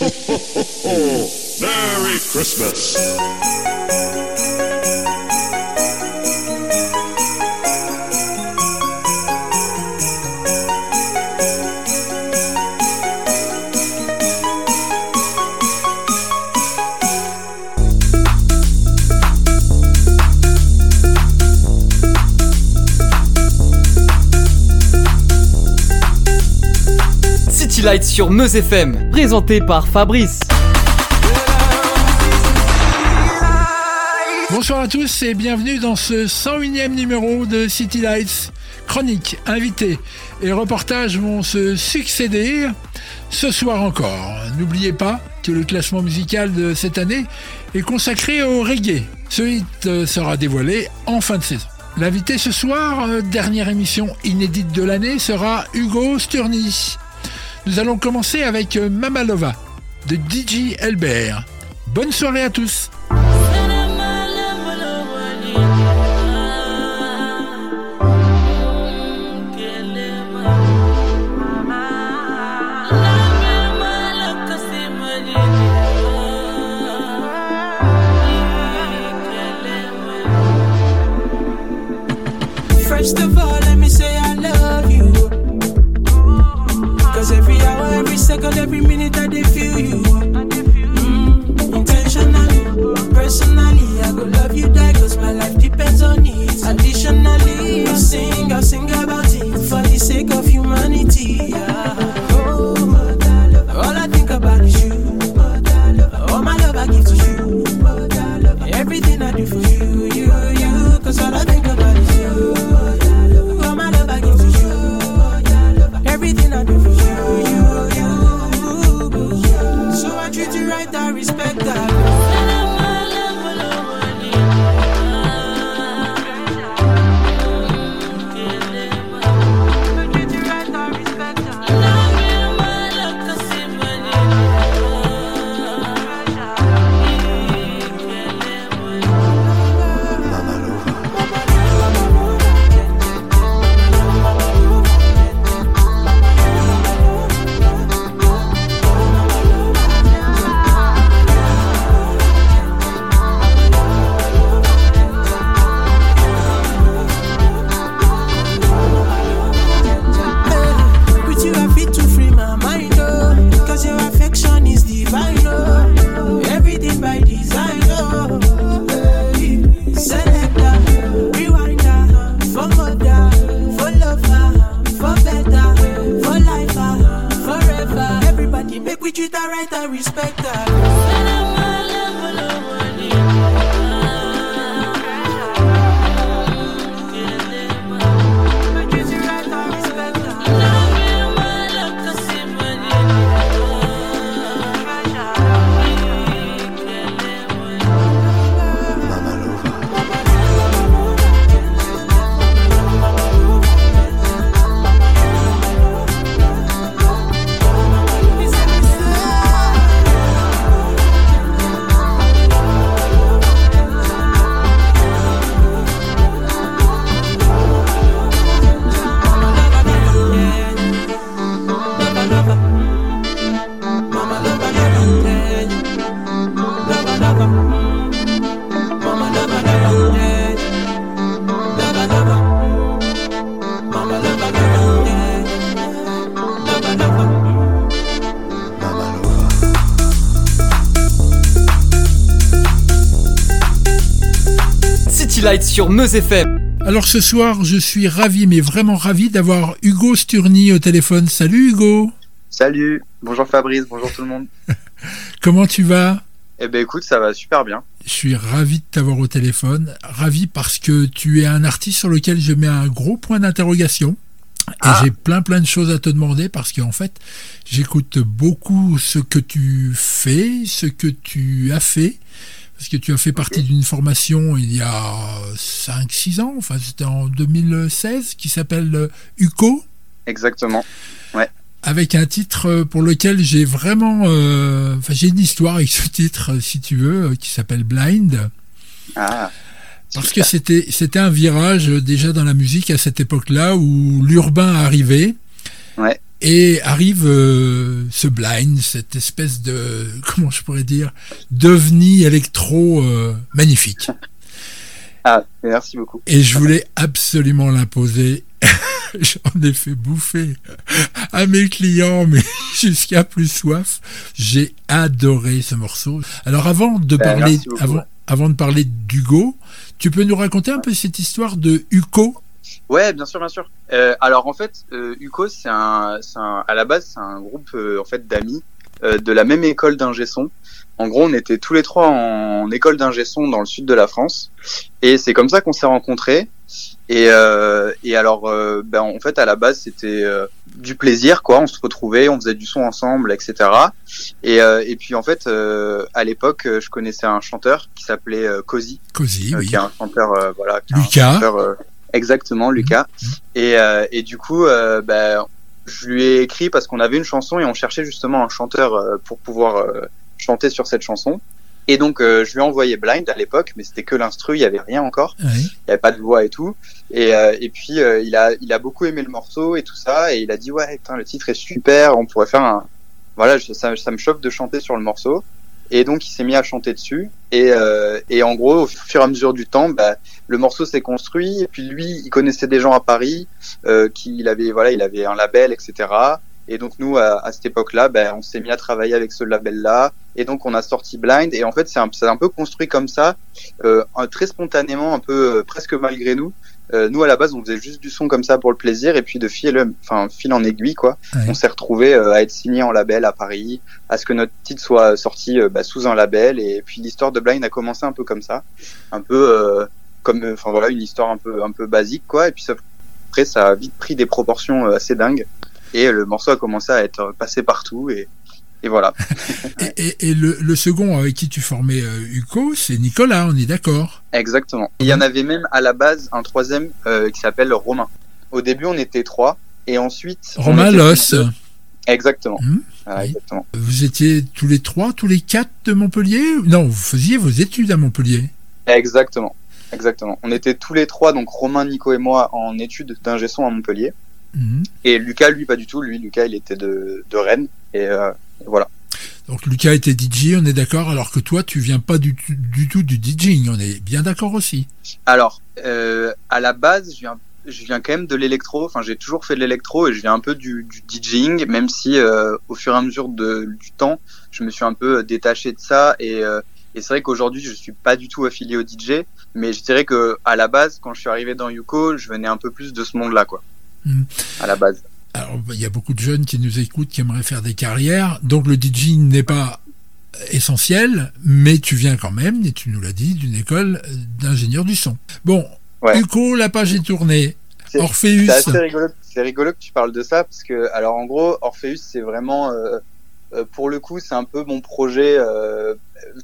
Merry Christmas. Light sur Meuse FM, présenté par Fabrice. Bonsoir à tous et bienvenue dans ce 101e numéro de City Lights. Chroniques, invités et reportages vont se succéder ce soir encore. N'oubliez pas que le classement musical de cette année est consacré au reggae. Ce hit sera dévoilé en fin de saison. L'invité ce soir, euh, dernière émission inédite de l'année, sera Hugo Sturny. Nous allons commencer avec euh, Mamalova de DJ Elbert. Bonne soirée à tous. Every minute I dey feel you. Mm, intentionally, personally, I go love you die cause my life depends on it. Additionally, I sing, I sing about it for the sake of humanity. Yeah. Sur Meuse FM. Alors ce soir, je suis ravi, mais vraiment ravi d'avoir Hugo Sturny au téléphone. Salut Hugo, Salut, bonjour Fabrice, bonjour tout le monde. comment tu vas? Eh ben écoute, ça va super bien. Je suis ravi de t'avoir au téléphone, ravi parce que tu es un artiste sur lequel je mets un gros point d'interrogation. Et Ah. j'ai plein plein de choses à te demander parce qu'en fait, j'écoute beaucoup ce que tu fais, ce que tu as fait. Parce que tu as fait partie d'une formation il y a 5-6 ans, enfin c'était en 2016, qui s'appelle euh, UCO. Exactement. avec un titre euh, pour lequel j'ai vraiment, euh, enfin j'ai une histoire avec ce titre, euh, si tu veux, euh, qui s'appelle Blind, Ah, parce que c'était c'était un virage euh, déjà dans la musique à cette époque-là où l'urbain arrivait. Ouais. Et arrive euh, ce blind, cette espèce de, comment je pourrais dire, d'ovni électro euh, magnifique. Ah, merci beaucoup. Et je voulais absolument l'imposer. J'en ai fait bouffer à mes clients, mais jusqu'à plus soif. J'ai adoré ce morceau. Alors avant de Ben, parler, avant, avant de parler d'Hugo, tu peux nous raconter un peu cette histoire de Hugo? Ouais, bien sûr, bien sûr. Euh, alors en fait, euh, UCO, c'est un, c'est un, à la base, c'est un groupe euh, en fait d'amis euh, de la même école d'ingé son. En gros, on était tous les trois en, école d'ingé son dans le sud de la France, et c'est comme ça qu'on s'est rencontrés. Et, euh, et alors, euh, ben en fait, à la base, c'était euh, du plaisir, quoi. On se retrouvait, on faisait du son ensemble, etc. Et, euh, et puis en fait, euh, à l'époque, je connaissais un chanteur qui s'appelait euh, Cozy, Cozy, oui. qui est un chanteur, euh, voilà, qui est un chanteur, exactement, Lucas. Mhm. Et, euh, et du coup, euh, ben, je lui ai écrit parce qu'on avait une chanson et on cherchait justement un chanteur euh, pour pouvoir euh, chanter sur cette chanson. Et donc, euh, je lui ai envoyé Blind à l'époque, mais c'était que l'instru, il y avait rien encore, Oui. il y avait pas de voix et tout. Et, euh, et puis, euh, il a, il a beaucoup aimé le morceau et tout ça, et il a dit ouais, putain, le titre est super, on pourrait faire un, voilà, ça, ça me choque de chanter sur le morceau. Et donc, il s'est mis à chanter dessus. Et, euh, et en gros, au fur et à mesure du temps, bah, le morceau s'est construit. Et puis lui, il connaissait des gens à Paris, euh, qui il avait, voilà, il avait un label, etc. Et donc nous, à, à cette époque-là, ben, on s'est mis à travailler avec ce label-là. Et donc on a sorti Blind. Et en fait, c'est un, un peu construit comme ça, euh, très spontanément, un peu euh, presque malgré nous. Euh, nous, à la base, on faisait juste du son comme ça pour le plaisir. Et puis de fil, enfin fil en aiguille, quoi, Ouais. on s'est retrouvé à être signé en label à Paris, à ce que notre titre soit sorti euh, bah, sous un label. Et puis l'histoire de Blind a commencé un peu comme ça, un peu euh, comme, euh, enfin voilà, une histoire un peu un peu basique, quoi. Et puis ça- après, ça a vite pris des proportions euh, assez dingues. Et le morceau a commencé à être passé partout. Et, et voilà. Et, et- et le, le second avec qui tu formais euh, Hugo, c'est Nicolas, on est d'accord Exactement. Il y en avait même à la base un troisième euh, qui s'appelle Romain. Au début, on était trois. Et ensuite. Romain plus deux. Exactement. Voilà, Oui. exactement. vous étiez tous les trois, tous les quatre de Montpellier Non, vous faisiez vos études à Montpellier. Exactement. Exactement. On était tous les trois, donc Romain, Nico et moi, en études d'ingé son à Montpellier. Mhm. Et Lucas, lui, pas du tout. Lui, Lucas, il était de, de Rennes. Et euh, voilà. Donc Lucas était DJ, on est d'accord, alors que toi, tu viens pas du, tout- du tout du DJing, on est bien d'accord aussi. Alors, euh, à la base, je viens, je viens quand même de l'électro. Enfin, j'ai toujours fait de l'électro et je viens un peu du, du DJing, même si euh, au fur et à mesure de, du temps, je me suis un peu détaché de ça. Et, euh, et c'est vrai qu'aujourd'hui, je suis pas du tout affilié au DJ, mais je dirais que à la base, quand je suis arrivé dans Yuko, je venais un peu plus de ce monde-là, quoi. Mhm. À la base. Alors, il y a beaucoup de jeunes qui nous écoutent, qui aimeraient faire des carrières, donc le DJing n'est pas essentiel, mais tu viens quand même, et tu nous l'as dit, d'une école d'ingénieur du son. Bon, Ouais. Hugo, la page est tournée. C'est- Orpheus, C'est assez rigolo. C'est rigolo que tu parles de ça parce que, alors en gros, Orpheus, c'est vraiment, euh, euh, pour le coup, c'est un peu mon projet euh,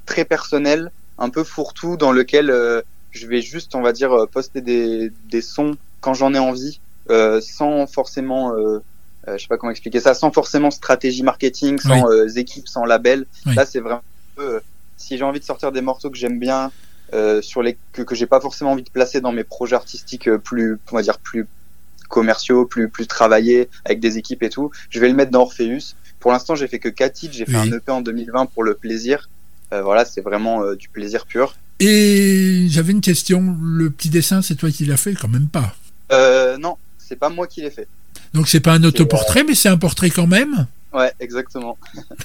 très personnel, un peu fourre-tout, dans lequel euh, je vais juste, on va dire, poster des, des sons quand j'en ai envie, sans forcément, euh, euh, je sais pas comment expliquer ça, sans forcément stratégie marketing, sans euh, équipe, sans label. Oui. Là, c'est vraiment, un peu, euh, si j'ai envie de sortir des morceaux que j'aime bien. Euh, sur les que, que j'ai pas forcément envie de placer dans mes projets artistiques euh, plus on va dire plus commerciaux, plus plus travaillés avec des équipes et tout. Je vais le mettre dans Orpheus. Pour l'instant, j'ai fait que 4 titres. J'ai fait Oui. un EP en 2020 pour le plaisir. Euh, voilà, c'est vraiment euh, du plaisir pur. et j'avais une question, le petit dessin, c'est toi qui l'as fait? Quand même pas. Euh, non, c'est pas moi qui l'ai fait. Donc c'est pas un autoportrait, mais c'est un portrait quand même? Ouais, exactement.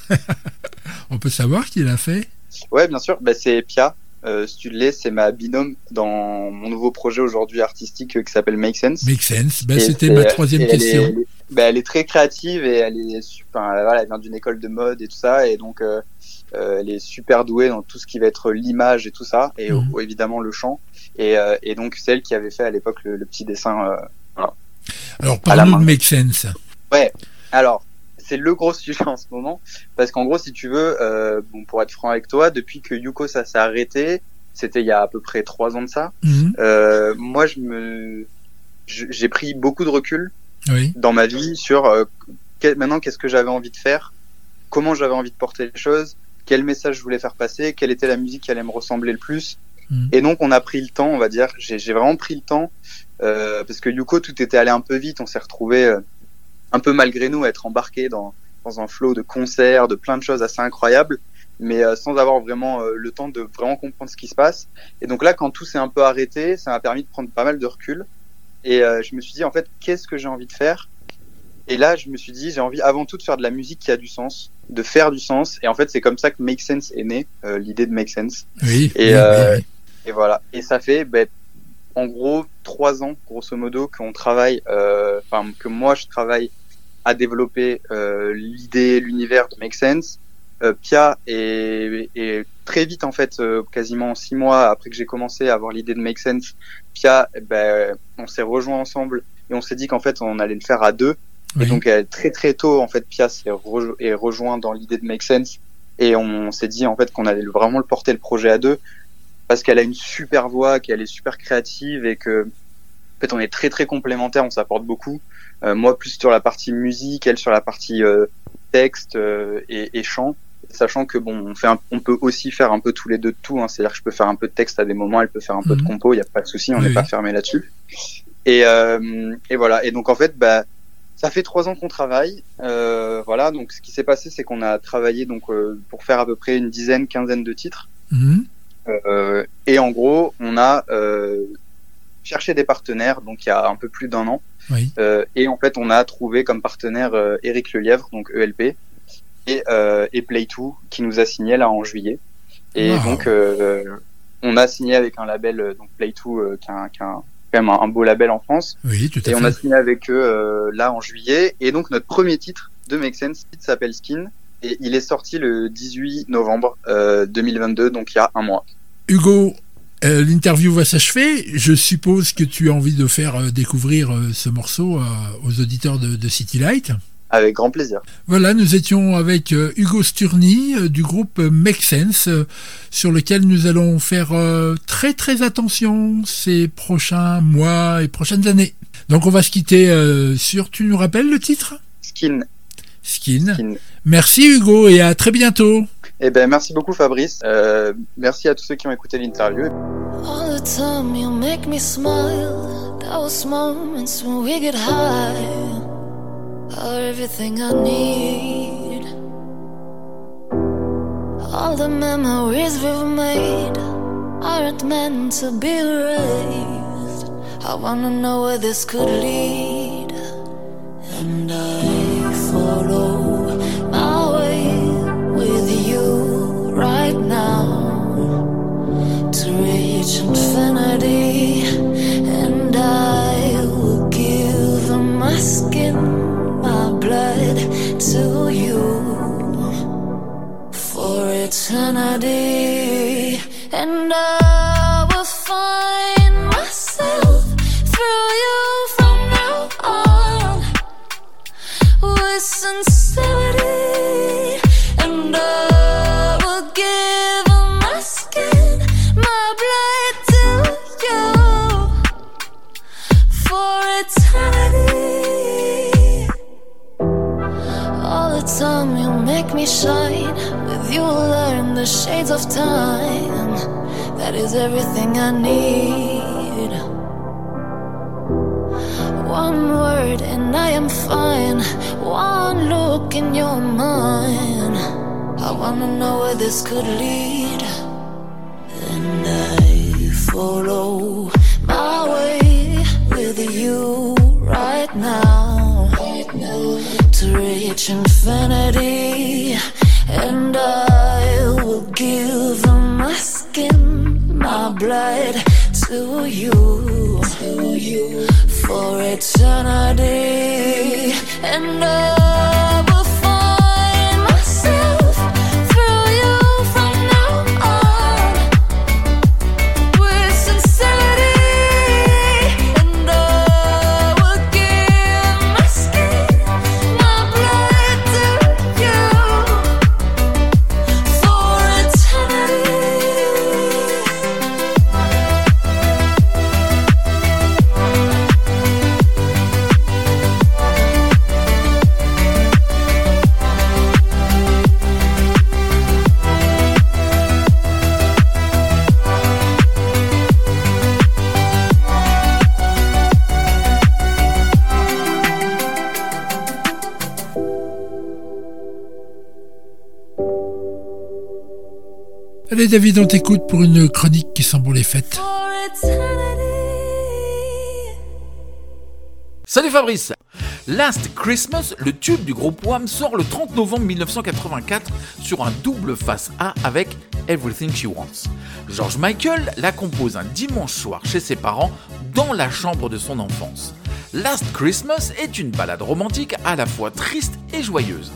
On peut savoir qui l'a fait? Ouais, bien sûr. Bah, c'est Pia. Euh, Studley, c'est ma binôme dans mon nouveau projet aujourd'hui artistique euh, qui s'appelle Make Sense. Make sense. Et C'était ma troisième question. elle est, bah, elle est très créative et elle est super. Voilà, elle vient d'une école de mode et tout ça, et donc euh, euh, elle est super douée dans tout ce qui va être l'image et tout ça, et Mhm. euh, évidemment le chant. Et, euh, et donc c'est elle qui avait fait à l'époque le, le petit dessin. euh. Alors parle-nous de Make Sense. Alors c'est le gros sujet en ce moment, parce qu'en gros si tu veux, euh, bon pour être franc avec toi, depuis que Yuko ça s'est arrêté, c'était il y a à peu près trois ans de ça. Mhm. Euh, moi je me j'ai pris beaucoup de recul Oui. dans ma vie sur euh, maintenant qu'est-ce que j'avais envie de faire, comment j'avais envie de porter les choses, quel message je voulais faire passer, quelle était la musique qui allait me ressembler le plus. Mhm. Et donc on a pris le temps, on va dire, j'ai vraiment pris le temps euh, parce que Yuko tout était allé un peu vite, on s'est retrouvé un peu malgré nous être embarqué dans dans un flot de concerts, de plein de choses assez incroyables, mais euh, sans avoir vraiment euh, le temps de vraiment comprendre ce qui se passe. Et donc là, quand tout s'est un peu arrêté, ça m'a permis de prendre pas mal de recul. Et euh, je me suis dit, en fait, qu'est-ce que j'ai envie de faire? Et là, je me suis dit, j'ai envie avant tout de faire de la musique qui a du sens, de faire du sens. Et en fait, c'est comme ça que Make Sense est né, l'idée de Make Sense. Oui. Et, oui, euh, oui, et voilà. Et ça fait, ben, en gros, trois ans, grosso modo, qu'on travaille, euh, que moi, je travaille à développer euh, l'idée, l'univers de Make Sense. Euh, Pia est, est très vite, en fait, quasiment six mois après que j'ai commencé à avoir l'idée de Make Sense, Pia, eh ben, on s'est rejoint ensemble et on s'est dit qu'en fait, on allait le faire à deux. oui. Et donc très très tôt en fait Pia s'est rejo- est rejoint dans l'idée de Make Sense et on s'est dit en fait qu'on allait vraiment le porter le projet à deux parce qu'elle a une super voix, qu'elle est super créative et que en fait on est très très complémentaires, on s'apporte beaucoup. Euh, moi plus sur la partie musique, elle sur la partie euh, texte euh, et, et chant. Sachant que bon, on fait, un- on peut aussi faire un peu tous les deux de tout. Hein, C'est-à-dire que je peux faire un peu de texte à des moments, elle peut faire un peu de Mhm. compo, il y a pas de souci, on Oui, n'est pas fermé là-dessus. Et, et voilà. Et donc en fait, bah, ça fait trois ans qu'on travaille. Euh, voilà. Donc ce qui s'est passé, c'est qu'on a travaillé donc euh, pour faire à peu près une dizaine, quinzaine de titres. Mhm. Euh, et en gros, on a euh, cherché des partenaires. Donc il y a un peu plus d'un an. Oui. Euh, et en fait, on a trouvé comme partenaire Eric Lelièvre, donc ELP, et, euh, et Play2, qui nous a signé là en juillet. Et Wow. donc, on a signé avec un label, donc Play2, euh, qui un- quand même un, un beau label en France. Oui, tout à Et on a signé avec eux euh, là en juillet. Et donc, notre premier titre de Make Sense il s'appelle Skin. Et il est sorti le 18 novembre euh, 2022, donc il y a un mois. Hugo, euh, l'interview va s'achever. Je suppose que tu as envie de faire euh, découvrir euh, ce morceau aux auditeurs de, de City Light. Avec grand plaisir. Voilà, nous étions avec Hugo Sturny du groupe Make Sense, sur lequel nous allons faire très très attention ces prochains mois et prochaines années. Donc on va se quitter sur, tu nous rappelles le titre? Skin. Skin. Skin. Merci Hugo et à très bientôt. Eh ben, merci beaucoup Fabrice. Euh, merci à tous ceux qui ont écouté l'interview. All the time you make me smile. Those moments when we get high are everything I need? All the memories we've made aren't meant to be erased. I wanna know where this could lead, and I follow now to reach infinity, and I will give my skin, my blood to you for eternity, and I wanna know where this could lead. And I follow my way with you right now. To reach infinity. And I will give my skin, my blood to you. To you for eternity. And I Allez David, on t'écoute pour une chronique qui sent bon les fêtes. Salut Fabrice Last Christmas, le tube du groupe Wham sort le 30 novembre 1984 sur un double face A avec Everything She Wants. George Michael la compose un dimanche soir chez ses parents dans la chambre de son enfance. Last Christmas est une ballade romantique à la fois triste et joyeuse.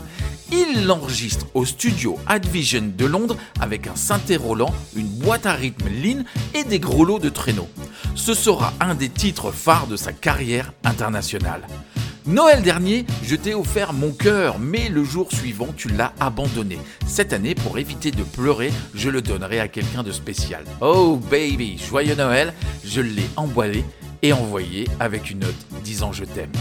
Il l'enregistre au studio Advision de Londres avec un synthé Roland, une boîte à rythme Lean et des gros lots de traîneaux. Ce sera un des titres phares de sa carrière internationale. Noël dernier, je t'ai offert mon cœur, mais le jour suivant, tu l'as abandonné. Cette année, pour éviter de pleurer, je le donnerai à quelqu'un de spécial. Oh baby, joyeux Noël, je l'ai emballé et envoyé avec une note disant je t'aime.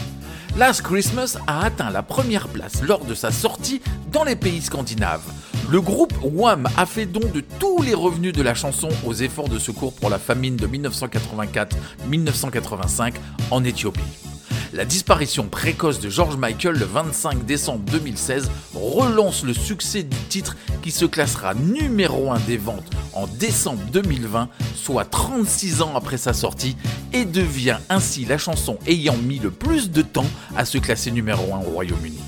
Last Christmas a atteint la première place lors de sa sortie dans les pays scandinaves. Le groupe Wham a fait don de tous les revenus de la chanson aux efforts de secours pour la famine de 1984-1985 en Éthiopie. La disparition précoce de George Michael le 25 décembre 2016 relance le succès du titre qui se classera numéro 1 des ventes en décembre 2020, soit 36 ans après sa sortie, et devient ainsi la chanson ayant mis le plus de temps à se classer numéro 1 au Royaume-Uni.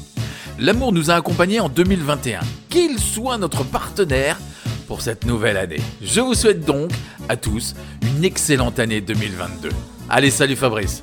L'amour nous a accompagnés en 2021. Qu'il soit notre partenaire pour cette nouvelle année. Je vous souhaite donc à tous une excellente année 2022. Allez, salut Fabrice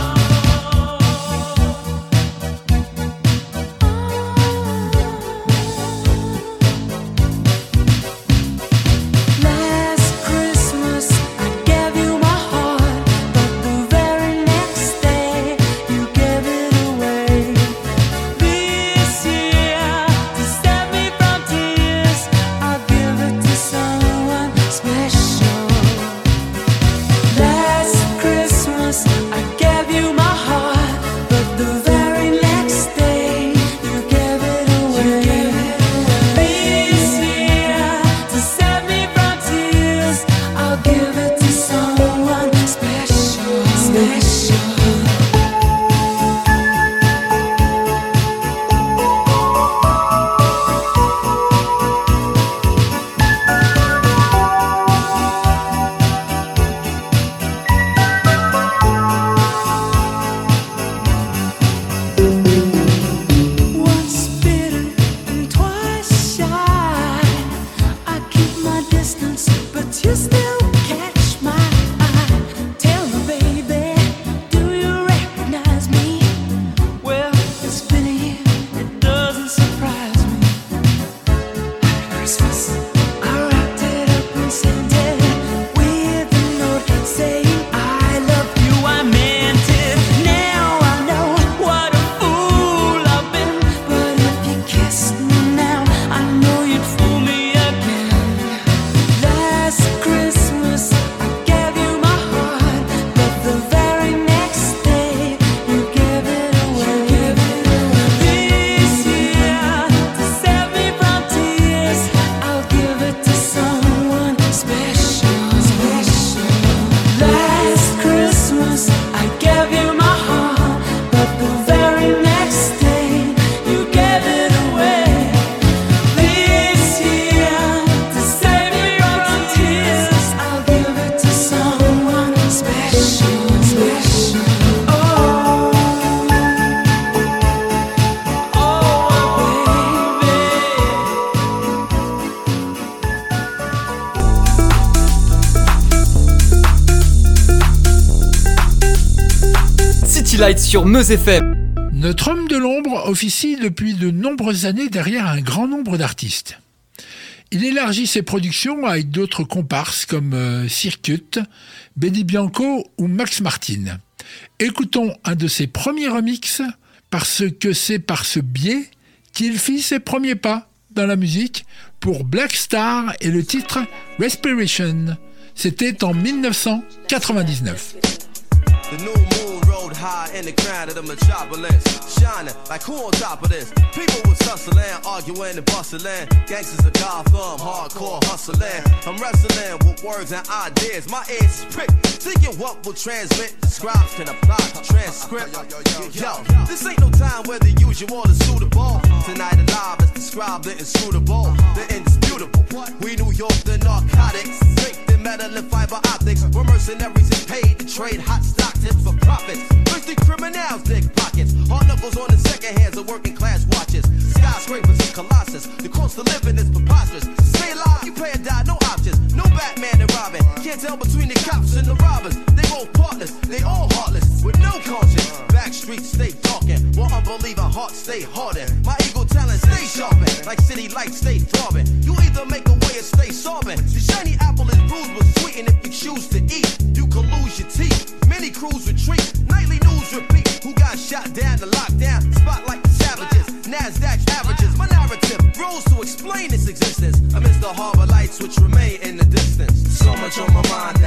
Sur Meuse FM. Notre homme de l'ombre officie depuis de nombreuses années derrière un grand nombre d'artistes. Il élargit ses productions avec d'autres comparses comme euh, Circuit, Benny Bianco ou Max Martin. Écoutons un de ses premiers remixes parce que c'est par ce biais qu'il fit ses premiers pas dans la musique pour Black Star et le titre Respiration. C'était en 1999. High in the crown of the metropolis. Shining like who on top of this? People was hustling, arguing and bustling. Gangsters of Gotham, hardcore hustling. I'm wrestling with words and ideas. My ears is pricked. Thinking what will transmit, describes can apply to transcript. Yo, this ain't no time where the usual is suitable. Tonight alive is described the inscrutable, the indisputable. We New York, the narcotics. Drink the metal and fiber optics. We're mercenaries and paid to trade hot stock tips for profits. Thirsty criminals, dick pockets. Hard knuckles on the second hands of working class watches. Skyscrapers and colossus. The cost of living is preposterous. Stay alive, you pay or die, no options. No Batman and Robin. Can't tell between the cops and the robbers. They both partners, they all heartless, with no conscience. Back streets stay talking, while unbelieving hearts stay hardened. My ego talent stay sharpened, like city lights stay throbbing. You either make a way or stay solvent. The shiny apple is bruised but sweet, if you choose to eat, you can lose your teeth. Many crews retreat, nightly news repeat. Who got shot down to lockdown? Spotlight the savages, Nasdaq averages. My narrative rules to explain its existence amidst the harbor lights which remain in the distance. So much on my mind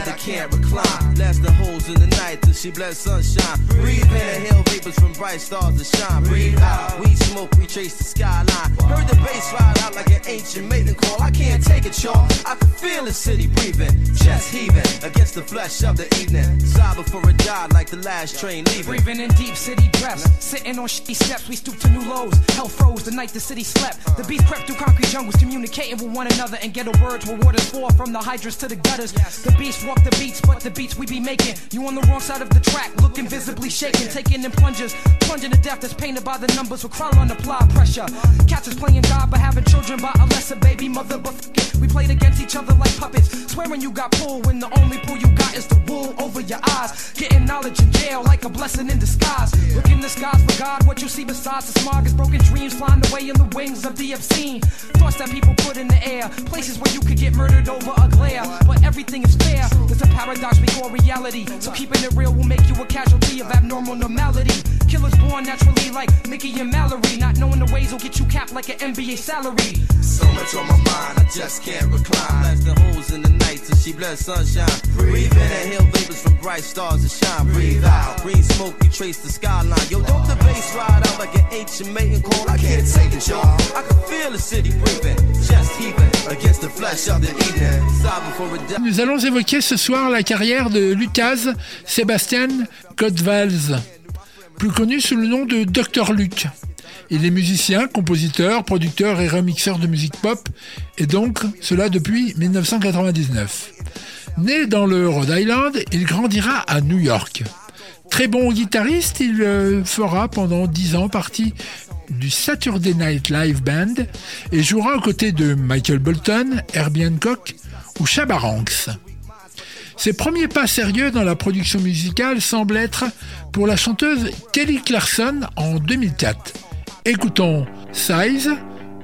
she bless sunshine. Breathe in, inhale vapors from bright stars that shine. Breathe out, we smoke, retrace the skyline. Heard the bass ride out like an ancient maiden call. I can't take it, y'all. I can feel the city breathing, chest heaving against the flesh of the evening. Sigh before it died like the last train leaving. Breathing in deep city breaths, sitting on shitty steps, we stoop to new lows. Hell froze the night the city slept. The beast crept through concrete jungles, communicating with one another, and ghetto words were waters for from the hydrants to the gutters. The beast walk the beats, but the beats we be making. You on the wrong side of the track, looking visibly shaken, taking in plungers, plunging to death that's painted by the numbers. We're crawling on apply pressure. Cats is playing God, but having children by a lesser baby mother. But f- it, we played against each other like puppets, swearing you got pulled when the only pull you got is the wool over your eyes. Getting knowledge in jail like a blessing in disguise. Look in the skies for God, what you see besides the smog is broken dreams flying away in the wings of the obscene. Thoughts that people put in the air, places where you could get murdered over a glare. But everything is fair, there's a paradox we call reality. So keeping it real will make you a casualty of abnormal normality. Killers born naturally like Mickey and Mallory. Not knowing the ways will get you capped like an NBA salary. So much on my mind, I just can't recline. Blast the holes in the night till she bless sunshine. Breathe in, inhale vapors from bright stars to shine. Breathe out, green smoke, you trace the skyline. Yo, don't the bass ride out like an ancient mating call? I can't take it, y'all. I can feel the city breathing, chest heaving against the flesh of the evening. Sigh before it dies. Nous allons évoquer ce soir la carrière de Lucas Sébastien Godvals, plus connu sous le nom de Dr Luc. Il est musicien, compositeur, producteur et remixeur de musique pop, et donc cela depuis 1999. Né dans le Rhode Island, il grandira à New York. Très bon guitariste, il euh, fera pendant 10 ans partie du Saturday Night Live Band et jouera aux côtés de Michael Bolton, Herbie Hancock ou Shabba Ranks. Ses premiers pas sérieux dans la production musicale semblent être pour la chanteuse Kelly Clarkson en 2004. Écoutons Size,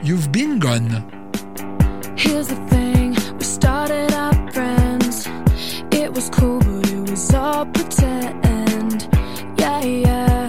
You've Been Gone. Here's the thing, we started friends. It was cool, but it was all. Yeah, yeah.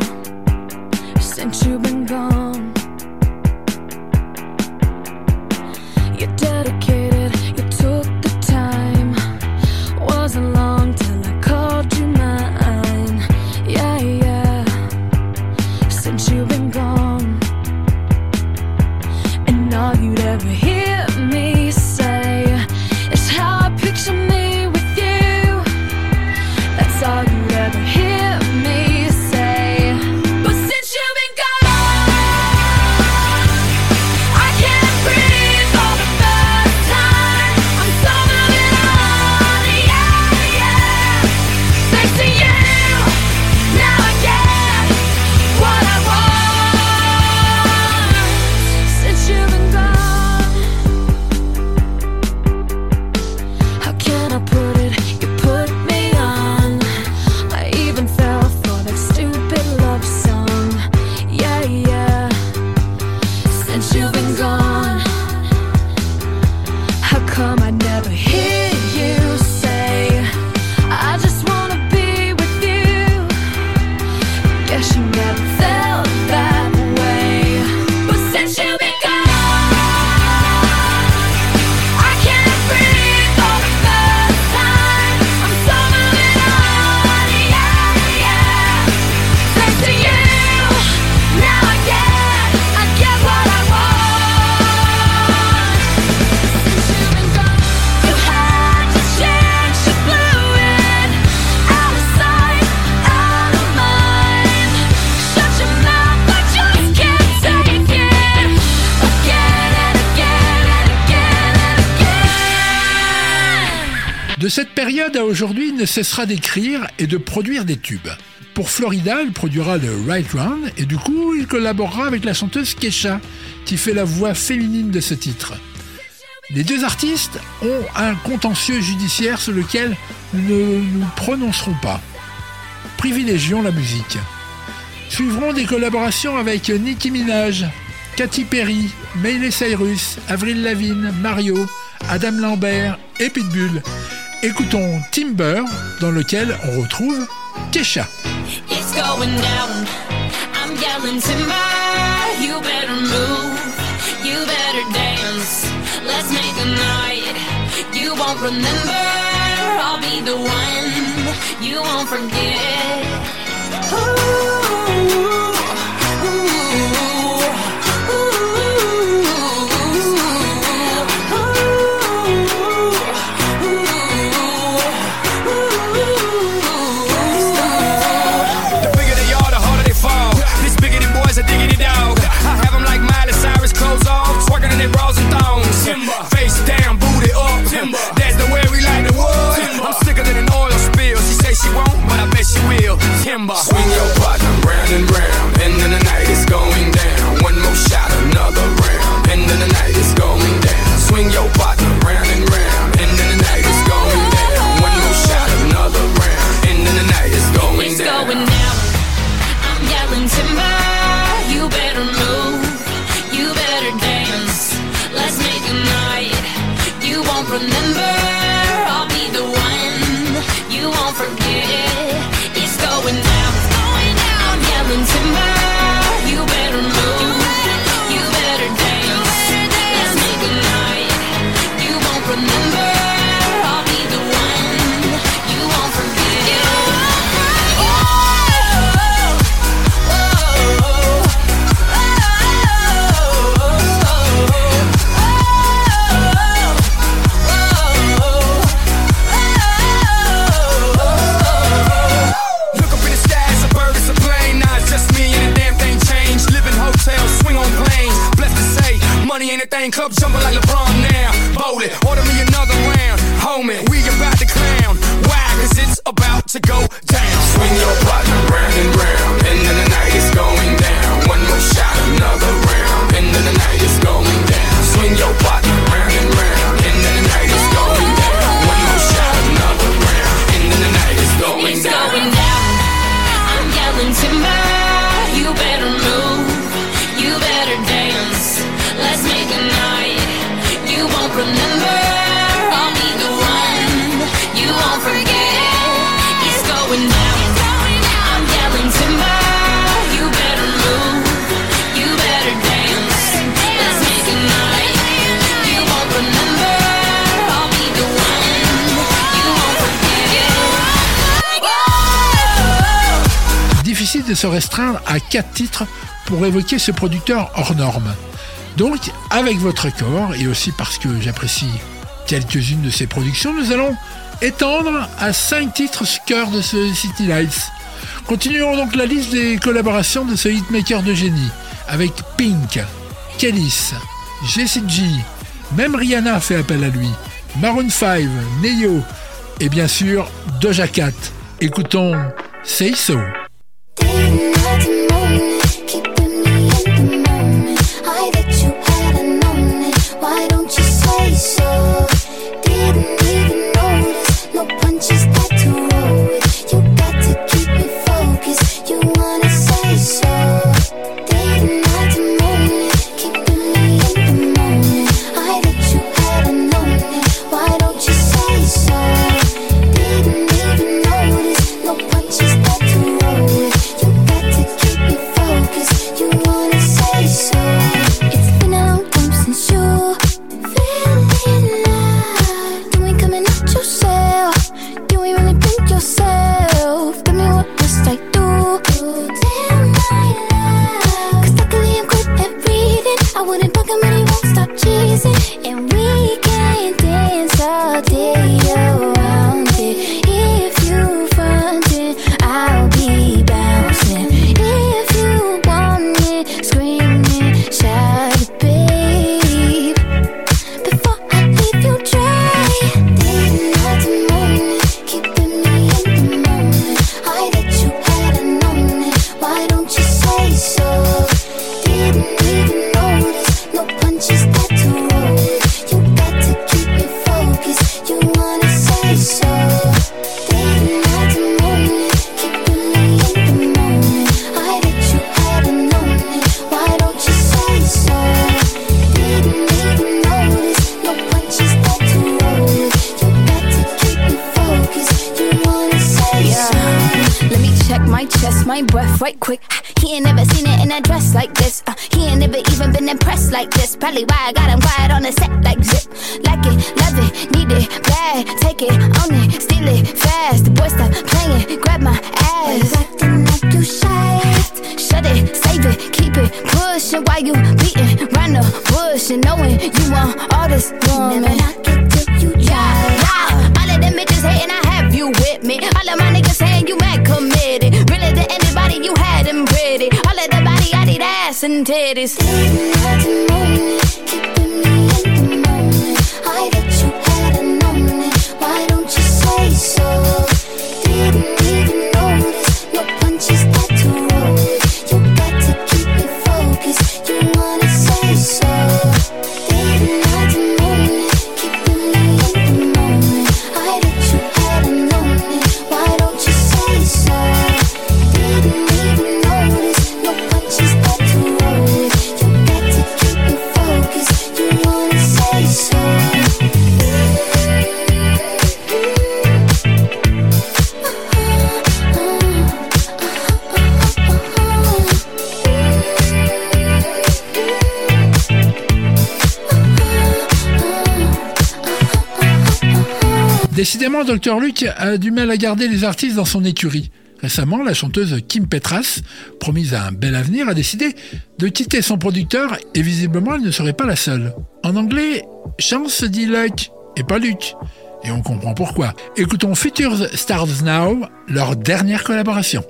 guess you got période à aujourd'hui ne cessera d'écrire et de produire des tubes. Pour Florida, il produira le Right Round et du coup, il collaborera avec la chanteuse Kesha, qui fait la voix féminine de ce titre. Les deux artistes ont un contentieux judiciaire sur lequel nous ne nous prononcerons pas. Privilégions la musique. Suivront des collaborations avec Nicki Minaj, Katy Perry, Miley Cyrus, Avril Lavigne, Mario, Adam Lambert et Pitbull écoutons Timber, dans lequel on retrouve Kesha. It's going down. I'm yelling timber. You better move. You better dance. Let's make a night. You won't remember. I'll be the one. You won't forget. Ooh. se restreindre à quatre titres pour évoquer ce producteur hors norme. Donc, avec votre accord, et aussi parce que j'apprécie quelques-unes de ses productions, nous allons étendre à 5 titres ce cœur de ce City Lights. Continuons donc la liste des collaborations de ce hitmaker de génie, avec Pink, Kellis, Jessie même Rihanna fait appel à lui, Maroon 5, Neo, et bien sûr Doja Cat. Écoutons Say So. so didn't ladies. Décidément, Dr. Luke a du mal à garder les artistes dans son écurie. Récemment, la chanteuse Kim Petras, promise à un bel avenir, a décidé de quitter son producteur et visiblement elle ne serait pas la seule. En anglais, chance dit Luck et pas Luke. Et on comprend pourquoi. Écoutons Futures Stars Now, leur dernière collaboration.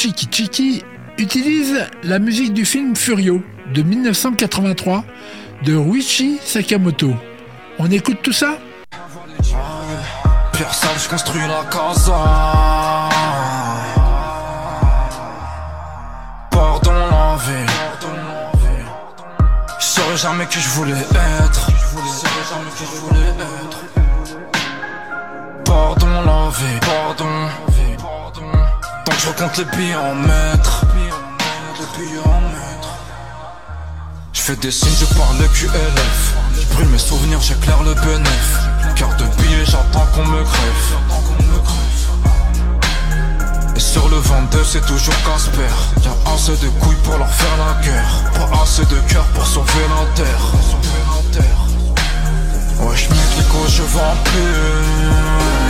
Chiki Chiki, utilise la musique du film Furio de 1983 de Ruichi Sakamoto. On écoute tout ça? Sale, je construis la casa. Pardon la vie. Je saurais jamais qui je voulais être. Pardon la vie, pardon. Je recompte les billets en mètres. Les billets en mètres. Je fais des signes, je parle le QLF. Je brûle mes souvenirs, j'éclaire le bénéf. Cœur de billet, j'attends qu'on me greffe. Et sur le 22, c'est toujours Casper. Y'a assez de couilles pour leur faire la guerre. Pas assez de cœur pour sauver la terre. Ouais, je clico, je vends plus.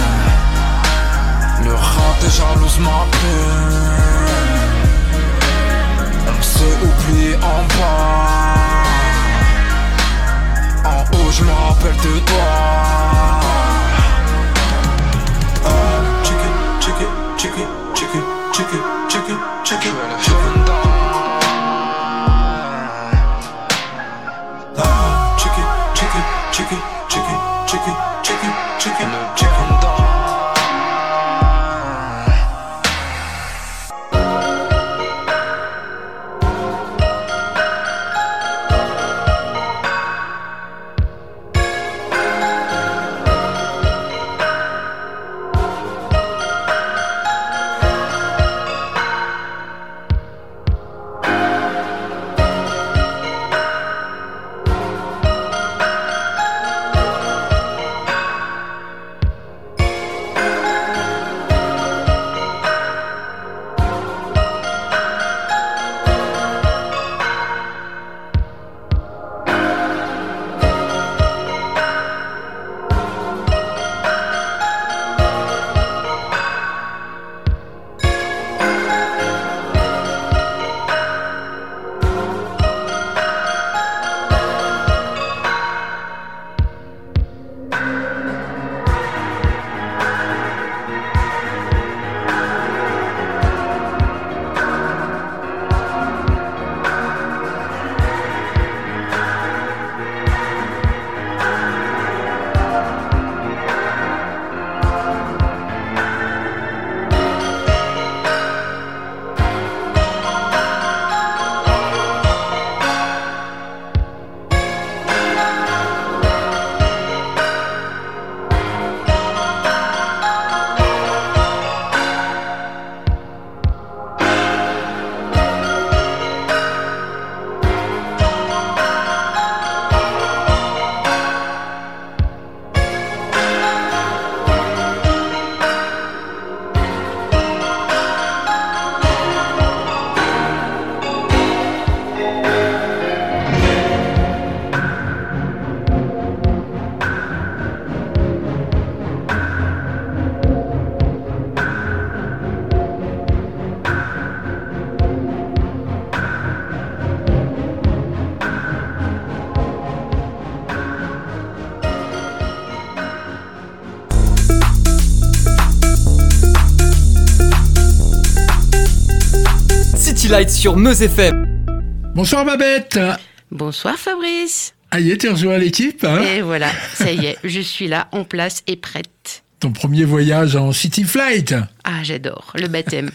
Le rap est jalouse ma peine. On s'est oublié en bas. En haut je me rappelle de toi. Check it, check it, check it, check it, check it, check it, check it. Sur Meuse FM. Bonsoir Babette. Bonsoir Fabrice. Aïe, tu rejoins l'équipe. hein Et voilà, ça y est, je suis là, en place et prête. Ton premier voyage en City Flight. Ah, j'adore, le baptême.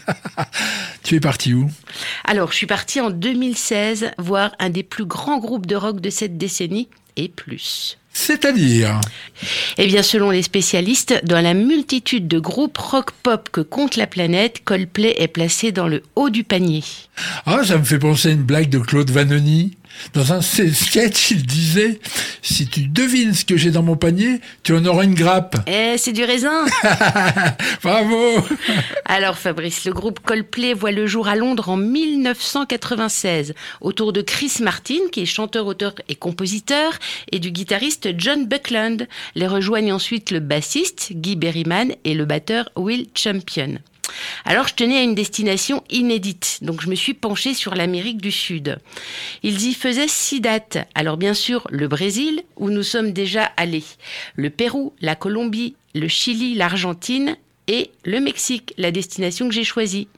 Tu es parti où? Alors, je suis partie en 2016 voir un des plus grands groupes de rock de cette décennie et plus. C'est-à-dire Eh bien, selon les spécialistes, dans la multitude de groupes rock-pop que compte la planète, Coldplay est placé dans le haut du panier. Ah, ça me fait penser à une blague de Claude Vanoni. Dans un sketch, il disait Si tu devines ce que j'ai dans mon panier, tu en auras une grappe. Eh, c'est du raisin Bravo Alors Fabrice, le groupe Coldplay voit le jour à Londres en 1996, autour de Chris Martin, qui est chanteur, auteur et compositeur, et du guitariste John Buckland. Les rejoignent ensuite le bassiste Guy Berryman et le batteur Will Champion. Alors je tenais à une destination inédite, donc je me suis penchée sur l'Amérique du Sud. Ils y faisaient six dates. Alors bien sûr le Brésil, où nous sommes déjà allés, le Pérou, la Colombie, le Chili, l'Argentine et le Mexique, la destination que j'ai choisie.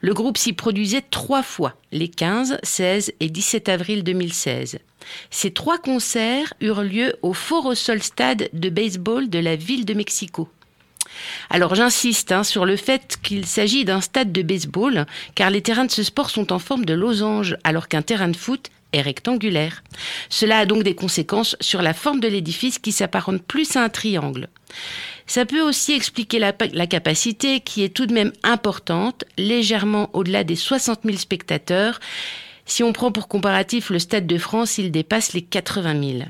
Le groupe s'y produisait trois fois, les 15, 16 et 17 avril 2016. Ces trois concerts eurent lieu au Foro Sol Stade de baseball de la ville de Mexico. Alors j'insiste hein, sur le fait qu'il s'agit d'un stade de baseball, car les terrains de ce sport sont en forme de losange, alors qu'un terrain de foot est rectangulaire. Cela a donc des conséquences sur la forme de l'édifice qui s'apparente plus à un triangle. Ça peut aussi expliquer la, la capacité qui est tout de même importante, légèrement au-delà des 60 000 spectateurs. Si on prend pour comparatif le Stade de France, il dépasse les 80 000.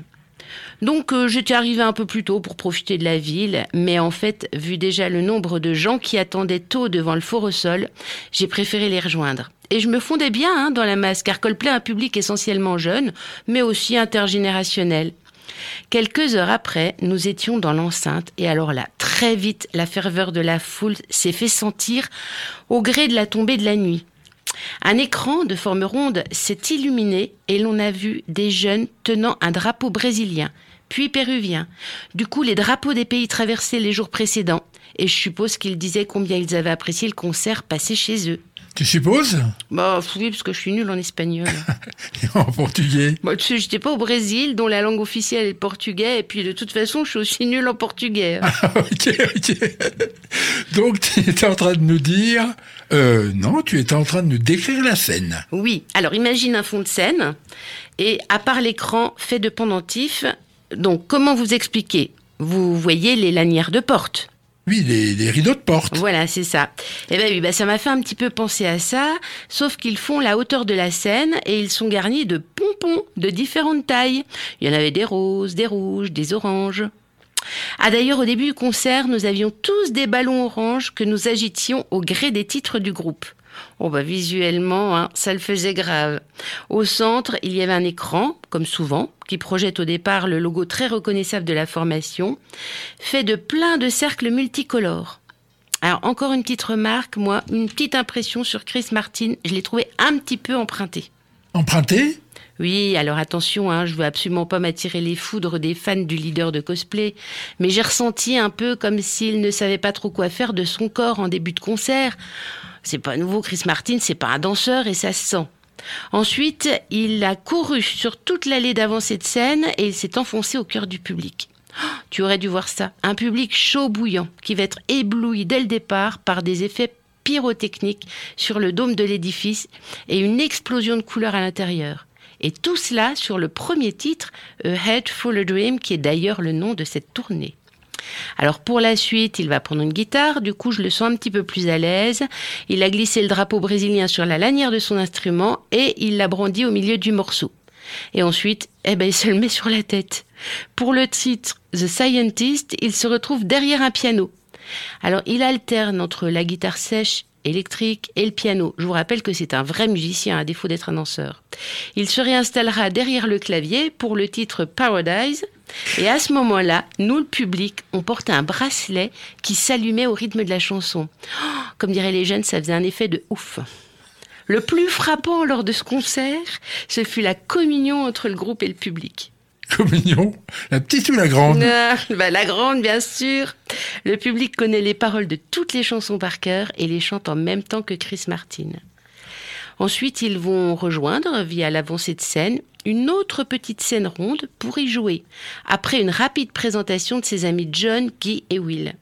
Donc euh, j'étais arrivée un peu plus tôt pour profiter de la ville, mais en fait, vu déjà le nombre de gens qui attendaient tôt devant le Forosol, j'ai préféré les rejoindre. Et je me fondais bien hein, dans la masse, car Coldplay un public essentiellement jeune, mais aussi intergénérationnel. Quelques heures après, nous étions dans l'enceinte, et alors là, très vite, la ferveur de la foule s'est fait sentir au gré de la tombée de la nuit. Un écran de forme ronde s'est illuminé et l'on a vu des jeunes tenant un drapeau brésilien, puis péruvien. Du coup, les drapeaux des pays traversés les jours précédents. Et je suppose qu'ils disaient combien ils avaient apprécié le concert passé chez eux. Tu supposes? Bah oui, parce que je suis nulle en espagnol. En portugais? Bah, tu sais, j'étais pas au Brésil, dont la langue officielle est le portugais, et puis de toute façon, je suis aussi nulle en portugais. ok, ok. Donc tu étais en train de nous dire... Euh, non, tu étais en train de nous décrire la scène. Oui, alors imagine un fond de scène, et à part l'écran fait de pendentifs, donc comment vous expliquer Vous voyez les lanières de porte Oui, les, les rideaux de porte. Voilà, c'est ça. Eh ben oui, bah, ça m'a fait un petit peu penser à ça, sauf qu'ils font la hauteur de la scène et ils sont garnis de pompons de différentes tailles. Il y en avait des roses, des rouges, des oranges. Ah d'ailleurs, au début du concert, nous avions tous des ballons oranges que nous agitions au gré des titres du groupe. Oh bah visuellement, hein, ça le faisait grave. Au centre, il y avait un écran, comme souvent, qui projette au départ le logo très reconnaissable de la formation, fait de plein de cercles multicolores. Alors encore une petite remarque, moi, une petite impression sur Chris Martin, je l'ai trouvé un petit peu emprunté. Emprunté? Oui, alors attention, hein, je veux absolument pas m'attirer les foudres des fans du leader de cosplay, mais j'ai ressenti un peu comme s'il ne savait pas trop quoi faire de son corps en début de concert. C'est pas nouveau, Chris Martin, c'est pas un danseur et ça se sent. Ensuite, il a couru sur toute l'allée d'avancée de scène et il s'est enfoncé au cœur du public. Oh, Tu aurais dû voir ça. Un public chaud bouillant qui va être ébloui dès le départ par des effets pyrotechniques sur le dôme de l'édifice et une explosion de couleurs à l'intérieur. Et tout cela sur le premier titre, A Head Full of Dream, qui est d'ailleurs le nom de cette tournée. Alors pour la suite, il va prendre une guitare, du coup je le sens un petit peu plus à l'aise. Il a glissé le drapeau brésilien sur la lanière de son instrument et il l'a brandi au milieu du morceau. Et ensuite, eh ben, il se le met sur la tête. Pour le titre The Scientist, il se retrouve derrière un piano. Alors il alterne entre la guitare sèche électrique et le piano. Je vous rappelle que c'est un vrai musicien, à défaut d'être un danseur. Il se réinstallera derrière le clavier pour le titre Paradise. Et à ce moment-là, nous, le public, on portait un bracelet qui s'allumait au rythme de la chanson. Oh, comme diraient les jeunes, ça faisait un effet de ouf. Le plus frappant lors de ce concert, ce fut la communion entre le groupe et le public. Communion La petite ou la grande? Ah, bah, la grande, bien sûr. Le public connaît les paroles de toutes les chansons par cœur et les chante en même temps que Chris Martin. Ensuite, ils vont rejoindre, via l'avancée de scène, une autre petite scène ronde pour y jouer, après une rapide présentation de ses amis John, Guy et Will.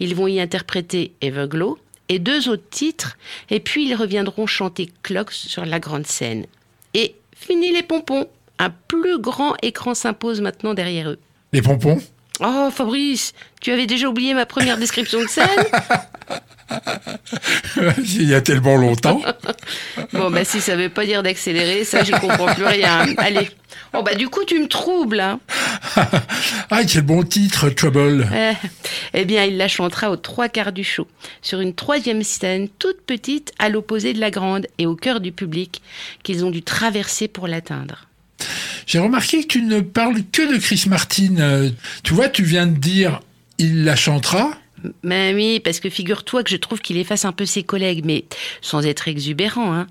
Ils vont y interpréter Everglow et deux autres titres, et puis ils reviendront chanter Clocks sur la grande scène. Et fini les pompons un plus grand écran s'impose maintenant derrière eux. Les pompons? Oh Fabrice, tu avais déjà oublié ma première description de scène Il y a tellement longtemps. Bon bah si ça veut pas dire d'accélérer, ça j'y comprends plus rien. Allez. Oh bah du coup tu me troubles. Hein. Ah, quel bon titre, Trouble. Eh, eh bien il la chantera aux trois quarts du show, sur une troisième scène toute petite à l'opposé de la grande et au cœur du public qu'ils ont dû traverser pour l'atteindre. J'ai remarqué que tu ne parles que de Chris Martin. Euh, tu vois, tu viens de dire il la chantera. Ben oui, parce que figure-toi que je trouve qu'il efface un peu ses collègues, mais sans être exubérant. Hein.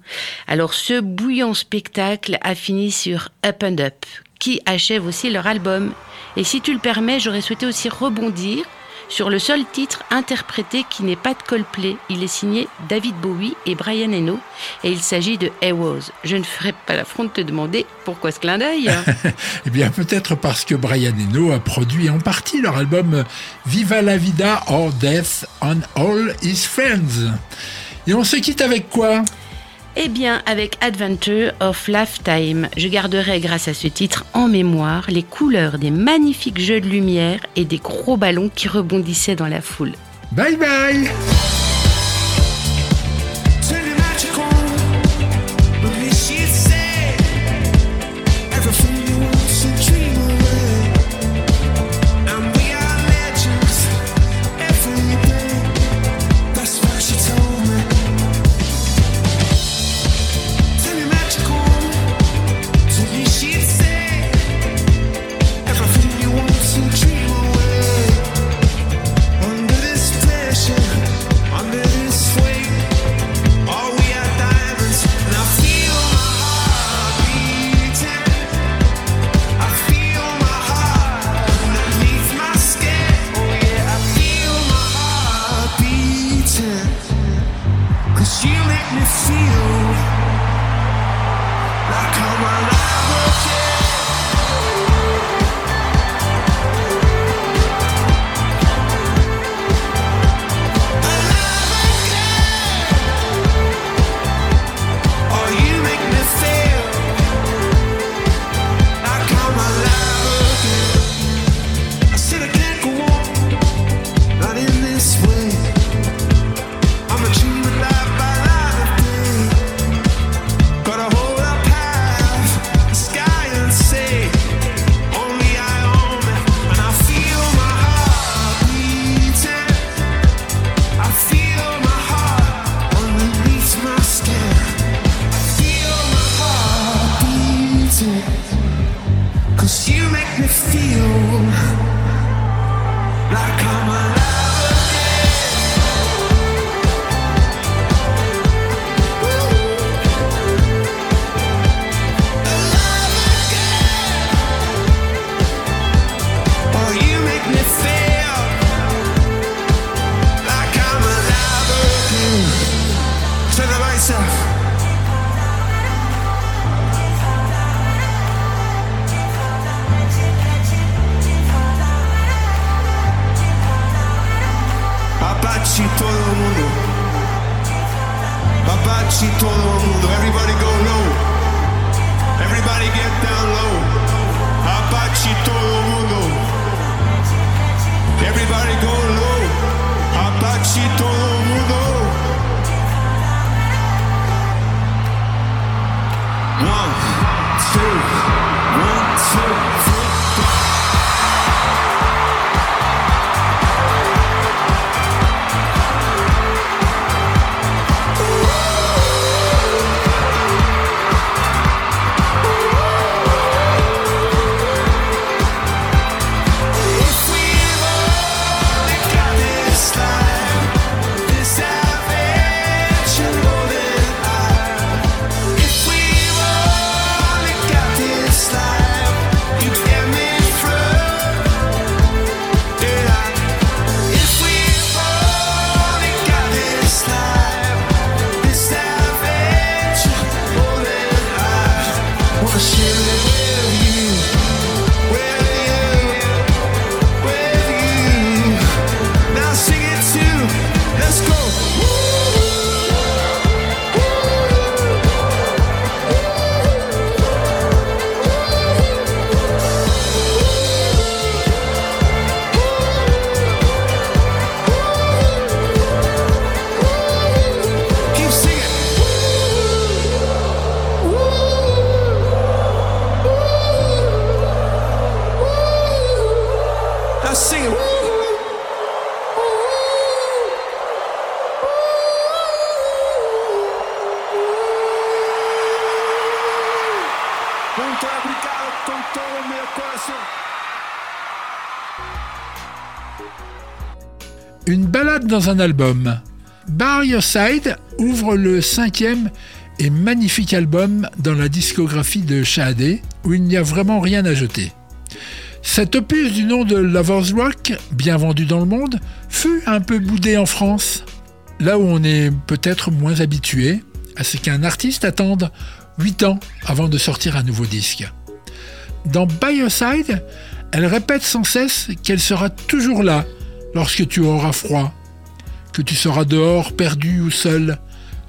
Alors ce bouillant spectacle a fini sur Up and Up, qui achève aussi leur album. Et si tu le permets, j'aurais souhaité aussi rebondir sur le seul titre interprété qui n'est pas de Coldplay, il est signé David Bowie et Brian Eno, et il s'agit de Hey Was. Je ne ferai pas l'affront de te demander pourquoi ce clin d'œil. eh bien, peut-être parce que Brian Eno a produit en partie leur album Viva la Vida or Death on All His Friends. Et on se quitte avec quoi? Eh bien, avec Adventure of Lifetime, je garderai grâce à ce titre en mémoire les couleurs des magnifiques jeux de lumière et des gros ballons qui rebondissaient dans la foule. Bye bye Une balade dans un album. Bar Your Side ouvre le cinquième et magnifique album dans la discographie de Shadé, où il n'y a vraiment rien à jeter. Cet opus du nom de Lover's Rock, bien vendu dans le monde, fut un peu boudé en France, là où on est peut-être moins habitué à ce qu'un artiste attende 8 ans avant de sortir un nouveau disque. Dans By Your Side, elle répète sans cesse qu'elle sera toujours là lorsque tu auras froid, que tu seras dehors, perdu ou seul.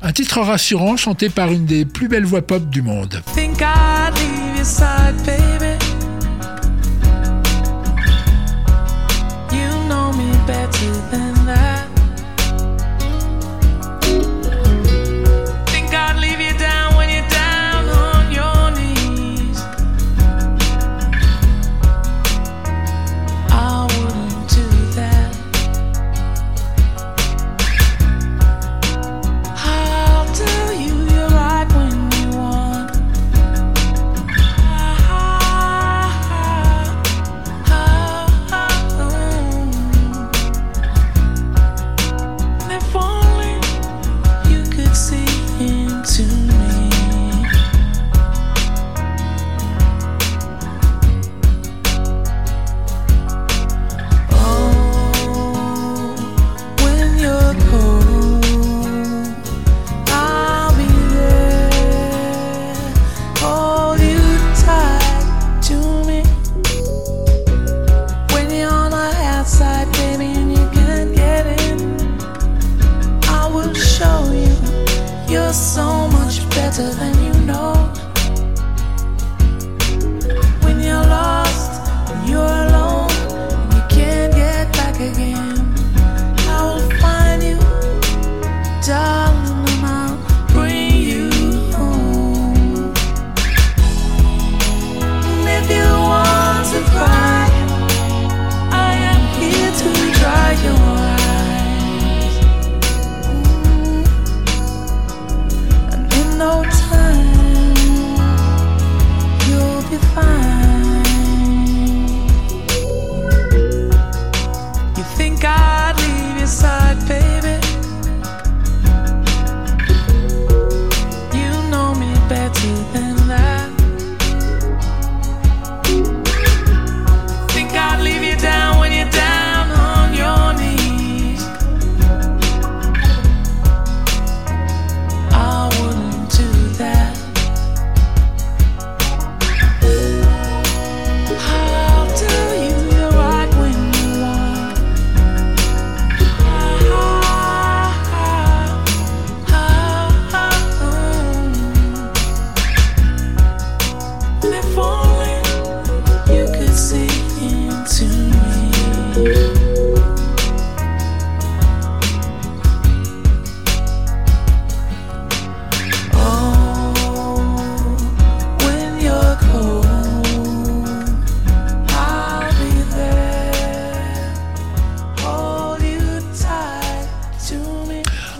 Un titre rassurant chanté par une des plus belles voix pop du monde.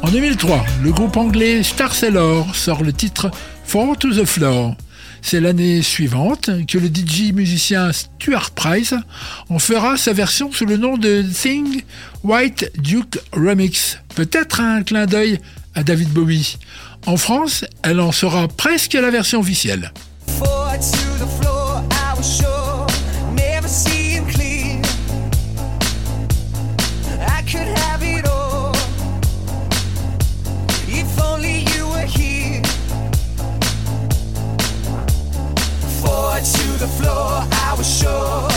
En 2003, le groupe anglais Star Sailor sort le titre Fall to the Floor. C'est l'année suivante que le DJ musicien Stuart Price en fera sa version sous le nom de Thing White Duke Remix. Peut-être un clin d'œil à David Bowie. En France, elle en sera presque la version officielle. The floor, I was sure,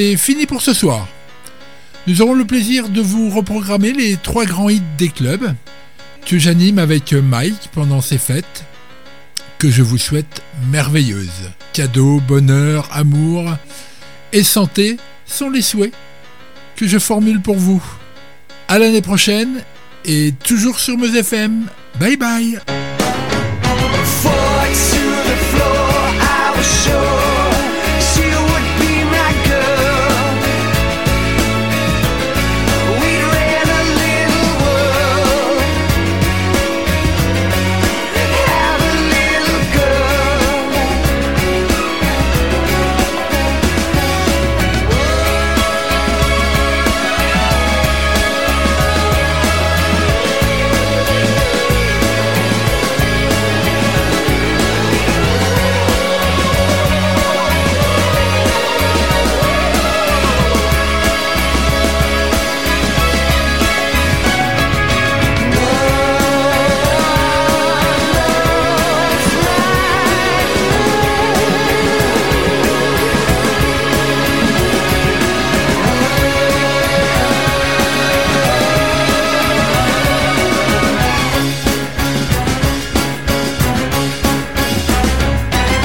c'est fini pour ce soir. Nous aurons le plaisir de vous reprogrammer les trois grands hits des clubs que j'anime avec Mike pendant ces fêtes, que je vous souhaite merveilleuses. Cadeaux, bonheur, amour et santé sont les souhaits que je formule pour vous. À l'année prochaine et toujours sur Meuse FM. Bye bye